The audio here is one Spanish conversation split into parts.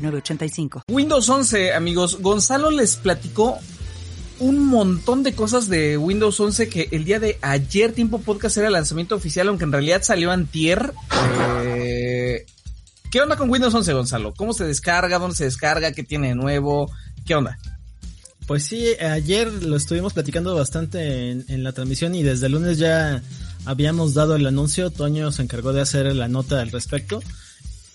906985. Windows 11, amigos. Gonzalo les platicó un montón de cosas de Windows 11 que el día de ayer Tiempo Podcast era el lanzamiento oficial, aunque en realidad salió antier. Eh, ¿Qué onda con Windows 11, Gonzalo? ¿Cómo se descarga? ¿Dónde se descarga? ¿Qué tiene de nuevo? ¿Qué onda? Pues sí, ayer lo estuvimos platicando bastante en, en, la transmisión y desde el lunes ya habíamos dado el anuncio. Toño se encargó de hacer la nota al respecto.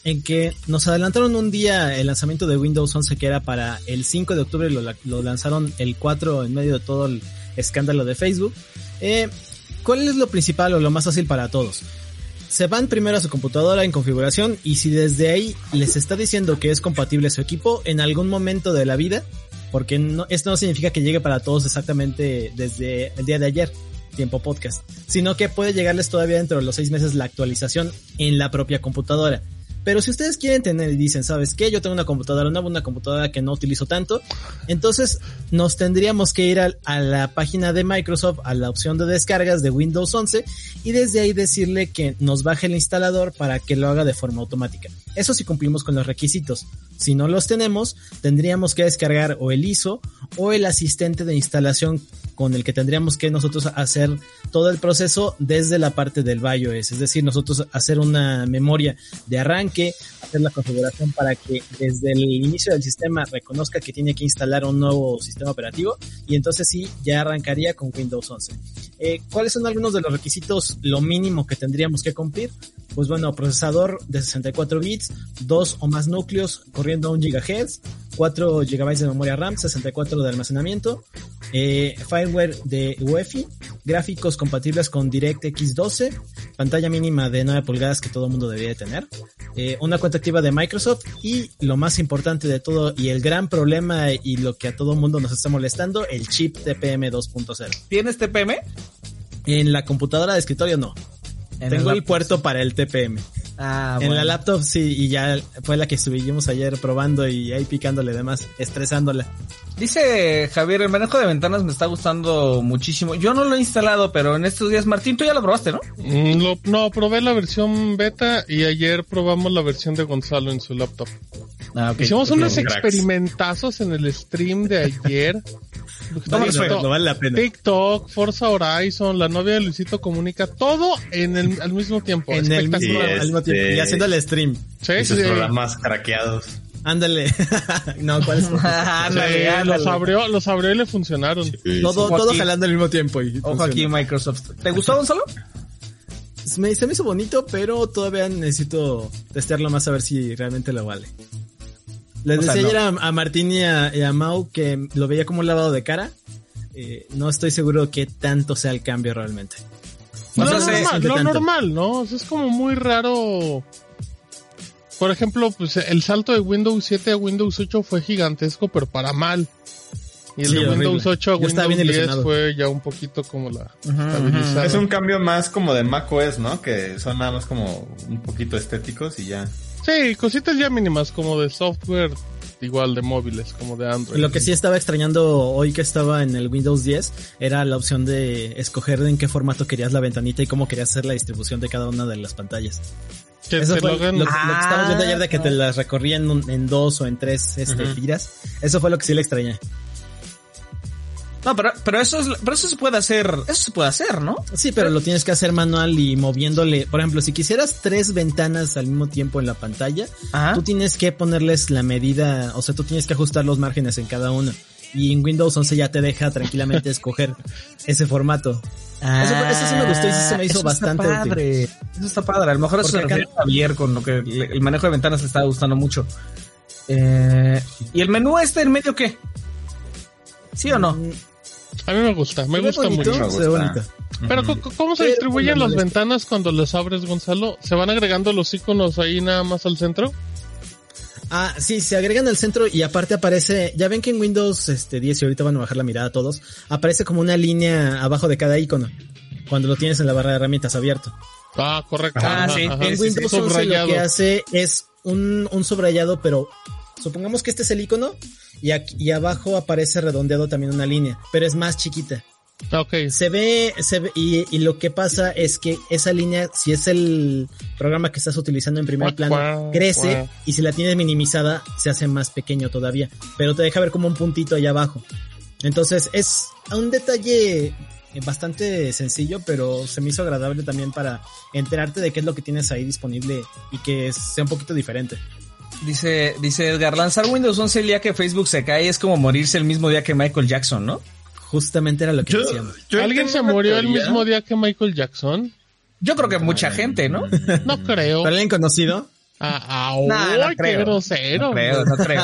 En que nos adelantaron un día el lanzamiento de Windows 11 que era para el 5 de octubre, lo, lo lanzaron el 4 en medio de todo el escándalo de Facebook. Eh, ¿Cuál es lo principal o lo más fácil para todos? Se van primero a su computadora en configuración y si desde ahí les está diciendo que es compatible su equipo en algún momento de la vida, porque esto no significa que llegue para todos exactamente desde el día de ayer, tiempo podcast, sino que puede llegarles todavía dentro de los seis meses la actualización en la propia computadora. Pero si ustedes quieren tener y dicen, ¿sabes qué? Yo tengo una computadora nueva, una computadora que no utilizo tanto. Entonces nos tendríamos que ir a, a, la página de Microsoft, a la opción de descargas de Windows 11 y desde ahí decirle que nos baje el instalador para que lo haga de forma automática. Eso sí cumplimos con los requisitos. Si no los tenemos, tendríamos que descargar o el ISO o el asistente de instalación con el que tendríamos que nosotros hacer todo el proceso desde la parte del BIOS, es decir, nosotros hacer una memoria de arranque, hacer la configuración para que desde el inicio del sistema reconozca que tiene que instalar un nuevo sistema operativo y entonces sí, ya arrancaría con Windows 11. Eh, ¿Cuáles son algunos de los requisitos, lo mínimo que tendríamos que cumplir? Pues bueno, procesador de 64 bits, dos o más núcleos corriendo a 1 GHz, 4 GB de memoria RAM, 64 de almacenamiento, eh, firmware de UEFI, gráficos compatibles con DirectX 12, pantalla mínima de 9 pulgadas que todo el mundo debería tener, eh, una cuenta activa de Microsoft y lo más importante de todo y el gran problema y lo que a todo el mundo nos está molestando, el chip TPM 2.0. ¿Tienes TPM? En la computadora de escritorio no. Tengo el, el puerto para el TPM. Ah, en bueno. la laptop sí, y ya fue la que estuvimos ayer probando y ahí picándole demás, estresándola. Dice Javier, el manejo de ventanas me está gustando muchísimo. Yo no lo he instalado, pero en estos días, Martín, tú ya lo probaste, ¿no? Mm, lo, no, probé la versión beta y ayer probamos la versión de Gonzalo en su laptop. Ah, okay. Hicimos okay. unos experimentazos en el stream de ayer. no, no, vale la pena. TikTok, Forza Horizon, la novia de Luisito Comunica, todo en el, al mismo tiempo. En el mismo, al mismo tiempo. Y haciendo el stream. Sí, y sus sí. programas craqueados. Ándale. no, ¿cuál es? ándale, Sí, ándale. los abrió, los abrió y le funcionaron. Sí, todo, jalando al mismo tiempo. Y Ojo funciona. aquí, Microsoft. ¿Te gustó, Gonzalo? Me, se me hizo bonito, pero todavía necesito testearlo más a ver si realmente lo vale. Les O decía no. ayer a, a Martín y a, y a Mau que lo veía como un lavado de cara. Eh, no estoy seguro que tanto sea el cambio realmente. O lo sea, se normal, tanto. normal, ¿no? O sea, es como muy raro. Por ejemplo, pues el salto de Windows 7 a Windows 8 fue gigantesco, pero para mal. Y el Sí, de horrible. Windows 8 a Windows bien 10 ilusionado. fue ya un poquito como la estabilizada. Es un cambio más como de macOS, ¿no? Que son nada más como un poquito estéticos y ya. Sí, cositas ya mínimas como de software, igual de móviles, como de Android. Lo que sí estaba extrañando hoy que estaba en el Windows 10 era la opción de escoger en qué formato querías la ventanita y cómo querías hacer la distribución de cada una de las pantallas. que Eso fue lo lo, que estábamos viendo ayer de que Ah. te las recorría en, un- en dos o en tres este, tiras. Eso fue lo que sí le extrañé. No, pero, pero eso es, pero eso se puede hacer, eso se puede hacer, ¿no? Sí, pero lo tienes que hacer manual y moviéndole. Por ejemplo, si quisieras tres ventanas al mismo tiempo en la pantalla, Ajá. tú tienes que ponerles la medida, o sea, tú tienes que ajustar los márgenes en cada una. Y en Windows 11 ya te deja tranquilamente escoger ese formato. Eso, eso sí me gustó y sí se me hizo Eso está bastante útil. padre. Eso está padre. A lo mejor eso acá- Javier con lo que le- el manejo de ventanas le estaba gustando mucho. Eh, ¿Y el menú este en medio qué? ¿Sí o no? A mí me gusta, me gusta bonito, mucho. Me gusta. Pero ¿cómo se distribuyen las ventanas cuando las abres, Gonzalo? ¿Se van agregando los iconos ahí nada más al centro? Ah, sí, se agregan al centro y aparte aparece, ya ven que en Windows este 10 y ahorita van a bajar la mirada a todos, aparece como una línea abajo de cada icono cuando lo tienes en la barra de herramientas abierto. Ah, correcto. Ah, sí. ajá. en Windows 11 lo que hace es un, un subrayado, pero supongamos que este es el icono y aquí y abajo aparece redondeado también una línea, pero es más chiquita. Ah, Ok. Se ve, se ve y, y lo que pasa es que esa línea, si es el programa que estás utilizando en primer plano, crece y si la tienes minimizada se hace más pequeño todavía, pero te deja ver como un puntito allá abajo. Entonces es un detalle bastante sencillo, pero se me hizo agradable también para enterarte de qué es lo que tienes ahí disponible y que sea un poquito diferente. Dice, dice Edgar, lanzar Windows 11 el día que Facebook se cae es como morirse el mismo día que Michael Jackson, ¿no? Justamente era lo que Yo, decíamos. yo ¿Alguien se murió el mismo día que Michael Jackson? Yo creo que mucha gente, ¿no? No creo. ¿Para alguien conocido? Ah, ah, no qué creo. grosero. No creo, no creo.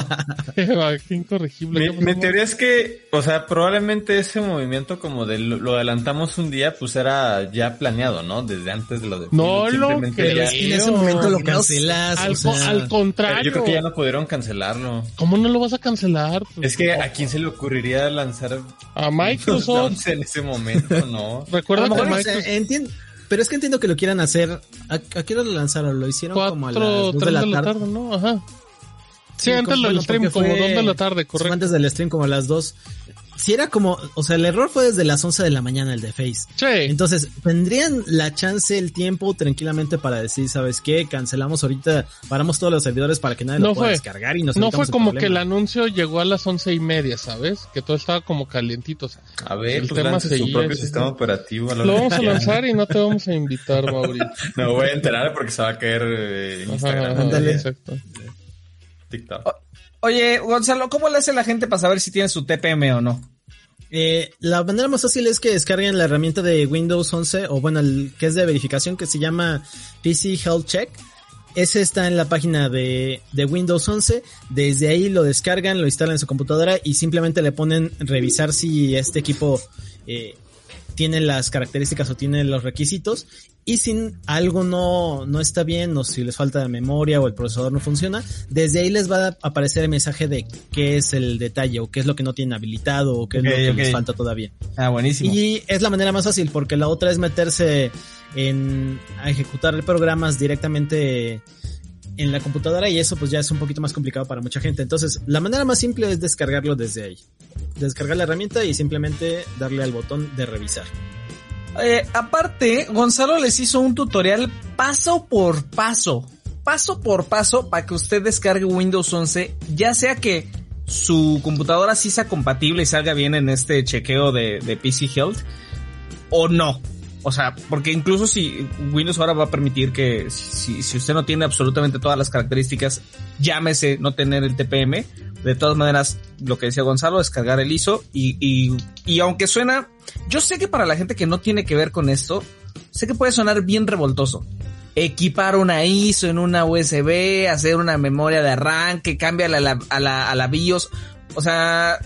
Qué incorregible. Mi, teoría es que, o sea, probablemente ese movimiento como de lo, lo adelantamos un día, pues era ya planeado, ¿no? Desde antes de lo de No lo creo. ya- en ese momento lo cancelas. Al, o sea, co- al contrario. Yo creo que ya no pudieron cancelarlo. ¿Cómo no lo vas a cancelar? Es que a quién se le ocurriría lanzar A Microsoft. 11 en ese momento, ¿no? Recuerda que mejor, Microsoft... o sea, entiendo, pero es que entiendo que lo quieran hacer. ¿A, a qué hora lo lanzaron? Lo hicieron como a las 4, 2 3 de la tarde. ¿no? Ajá. Sí, Sí, antes del stream, como fue- 2 de la tarde, correcto. Antes del stream, como a las 2. Si era como, o sea, el error fue desde las 11 de la mañana el de Face. Sí. Entonces, tendrían la chance, el tiempo tranquilamente para decir, ¿sabes qué? Cancelamos ahorita, paramos todos los servidores para que nadie No lo pueda fue. descargar y nos No fue como que el anuncio llegó a las once y media, ¿sabes? Que todo estaba como calientito. o sea, A ver, El pues tema lance su seguía, propio sí. sistema operativo. a Lo vamos a lanzar y no te vamos a invitar, Mauricio. Me voy a enterar porque se va a caer eh, Instagram, ajá, Ándale. exacto. TikTok. Oye, Gonzalo, ¿cómo le hace la gente para saber si tiene su TPM o no? Eh, la manera más fácil es que descarguen la herramienta de Windows 11 o bueno, el que es de verificación que se llama PC Health Check. Ese está en la página de, de Windows 11. Desde ahí lo descargan, lo instalan en su computadora y simplemente le ponen revisar si este equipo eh, tiene las características o tiene los requisitos. Y si algo no, no está bien o si les falta de memoria o el procesador no funciona, desde ahí les va a aparecer el mensaje de qué es el detalle o qué es lo que no tienen habilitado o qué es lo que les falta todavía. Ah, buenísimo. Y es la manera más fácil porque la otra es meterse en a ejecutar programas directamente en la computadora y eso pues ya es un poquito más complicado para mucha gente. Entonces, la manera más simple es descargarlo desde ahí. Descargar la herramienta y simplemente darle al botón de revisar. Eh, aparte, Gonzalo les hizo un tutorial paso por paso, paso por paso para que usted descargue Windows 11, ya sea que su computadora sí sea compatible y salga bien en este chequeo de, PC Health o no. O sea, porque incluso si Windows ahora va a permitir que si, si usted no tiene absolutamente todas las características, llámese no tener el TPM, de todas maneras, lo que decía Gonzalo, descargar el ISO y, y, y aunque suena, yo sé que para la gente que no tiene que ver con esto, sé que puede sonar bien revoltoso. Equipar una ISO en una USB, hacer una memoria de arranque, cambiarla a la, a la, la BIOS. O sea,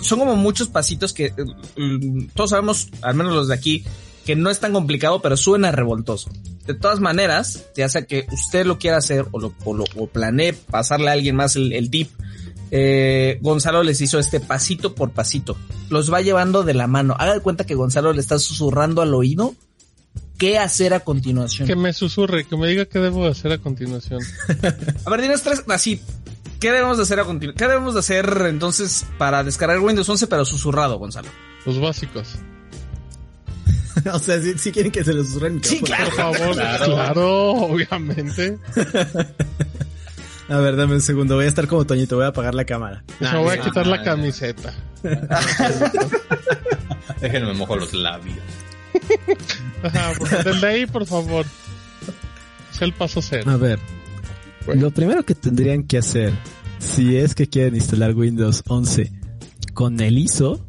son como muchos pasitos que mm, todos sabemos, al menos los de aquí, que no es tan complicado, pero suena revoltoso. De todas maneras, ya sea que usted lo quiera hacer o lo, o lo o planee pasarle a alguien más el, el tip, eh, Gonzalo les hizo este pasito por pasito. Los va llevando de la mano. Haga de cuenta que Gonzalo le está susurrando al oído qué hacer a continuación. Que me susurre, que me diga qué debo de hacer a continuación. A ver, dinos tres, así. ¿Qué debemos de hacer a continuación? ¿Qué debemos de hacer entonces para descargar Windows 11 pero susurrado, Gonzalo? Los básicos. o sea, si, quieren que se les susurre el Sí, micrófono. Por favor, claro, obviamente. A ver, dame un segundo, voy a estar como Toñito, voy a apagar la cámara. me voy a no, quitar no, la no. camiseta. Déjenme mojo los labios. Ajá, por- ahí, por favor. Es el paso cero. A ver, Bueno. lo primero que tendrían que hacer, si es que quieren instalar Windows 11 con el ISO,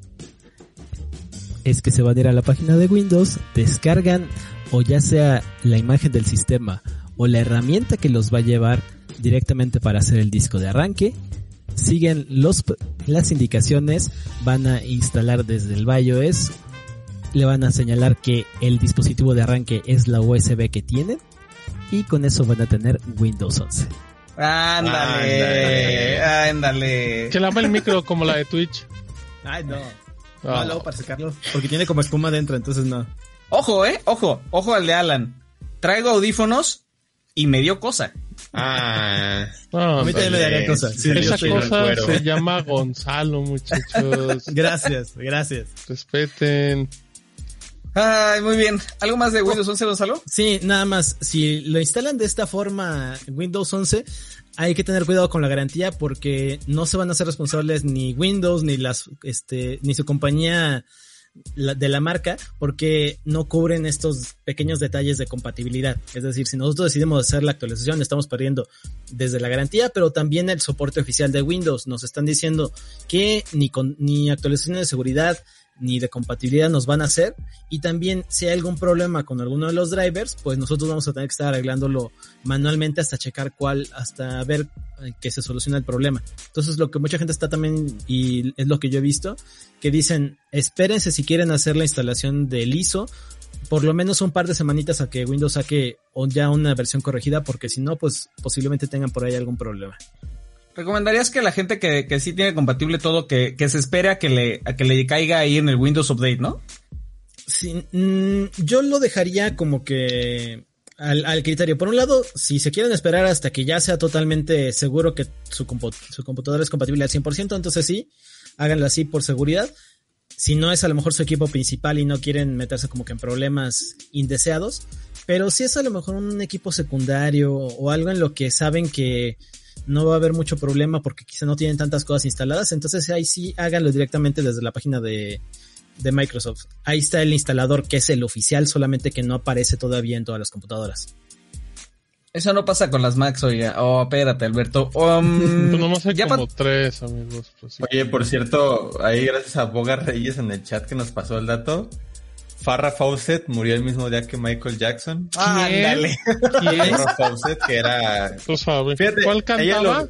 es que se van a ir a la página de Windows, descargan o ya sea la imagen del sistema o la herramienta que los va a llevar directamente para hacer el disco de arranque, siguen los, las indicaciones, van a instalar desde el BIOS, le van a señalar que el dispositivo de arranque es la USB que tienen y con eso van a tener Windows 11. Ándale, ándale. Que lava el micro como la de Twitch. Ay, no. Ah. No, luego para secarlo. Porque tiene como espuma dentro, entonces no. Ojo, eh, ojo, ojo al de Alan. Traigo audífonos y me dio cosa. Ah, No, A mí también me daría cosa. Sí, yo esa cosa se llama Gonzalo, muchachos. Gracias, gracias. Respeten. Ay, muy bien. ¿Algo más de Windows 11, Gonzalo? Sí, nada más, si lo instalan de esta forma Windows 11, hay que tener cuidado con la garantía porque no se van a hacer responsables ni Windows ni las este ni su compañía la- de la marca porque no cubren estos pequeños detalles de compatibilidad. Es decir, si nosotros decidimos hacer la actualización, estamos perdiendo desde la garantía, pero también el soporte oficial de Windows. Nos están diciendo que ni con ni actualizaciones de seguridad ni de compatibilidad nos van a hacer y también si hay algún problema con alguno de los drivers, pues nosotros vamos a tener que estar arreglándolo manualmente hasta checar cuál, hasta ver eh, que se soluciona el problema. Entonces lo que mucha gente está también, y es lo que yo he visto, que dicen, espérense si quieren hacer la instalación del ISO, por lo menos un par de semanitas a que Windows saque ya una versión corregida, porque si no, pues posiblemente tengan por ahí algún problema. ¿Recomendarías que la gente que, que sí tiene compatible todo, que, que se espere a que, le, a que le caiga ahí en el Windows Update, ¿no? Sí, mm, yo lo dejaría como que al, al criterio. Por un lado, si se quieren esperar hasta que ya sea totalmente seguro que su, compu- su computadora es compatible al 100%, entonces sí, háganlo así por seguridad. Si no es a lo mejor su equipo principal y no quieren meterse como que en problemas indeseados, pero si es a lo mejor un equipo secundario o algo en lo que saben que no va a haber mucho problema porque quizá no tienen tantas cosas instaladas, entonces ahí sí háganlo directamente desde la página de, de Microsoft. Ahí está el instalador que es el oficial, solamente que no aparece todavía en todas las computadoras. Eso no pasa con las Macs, oiga. Oh, espérate, Alberto. Um, Pues nomás hay ya como tres, amigos. pues sí. Oye, por cierto, ahí gracias a Boga Reyes en el chat que nos pasó el dato. Farrah Fawcett murió el mismo día que Michael Jackson. Ándale. ¿Quién? Farrah Fawcett, que era... Tú sabes. Fíjate, ¿Cuál ella cantaba? lo-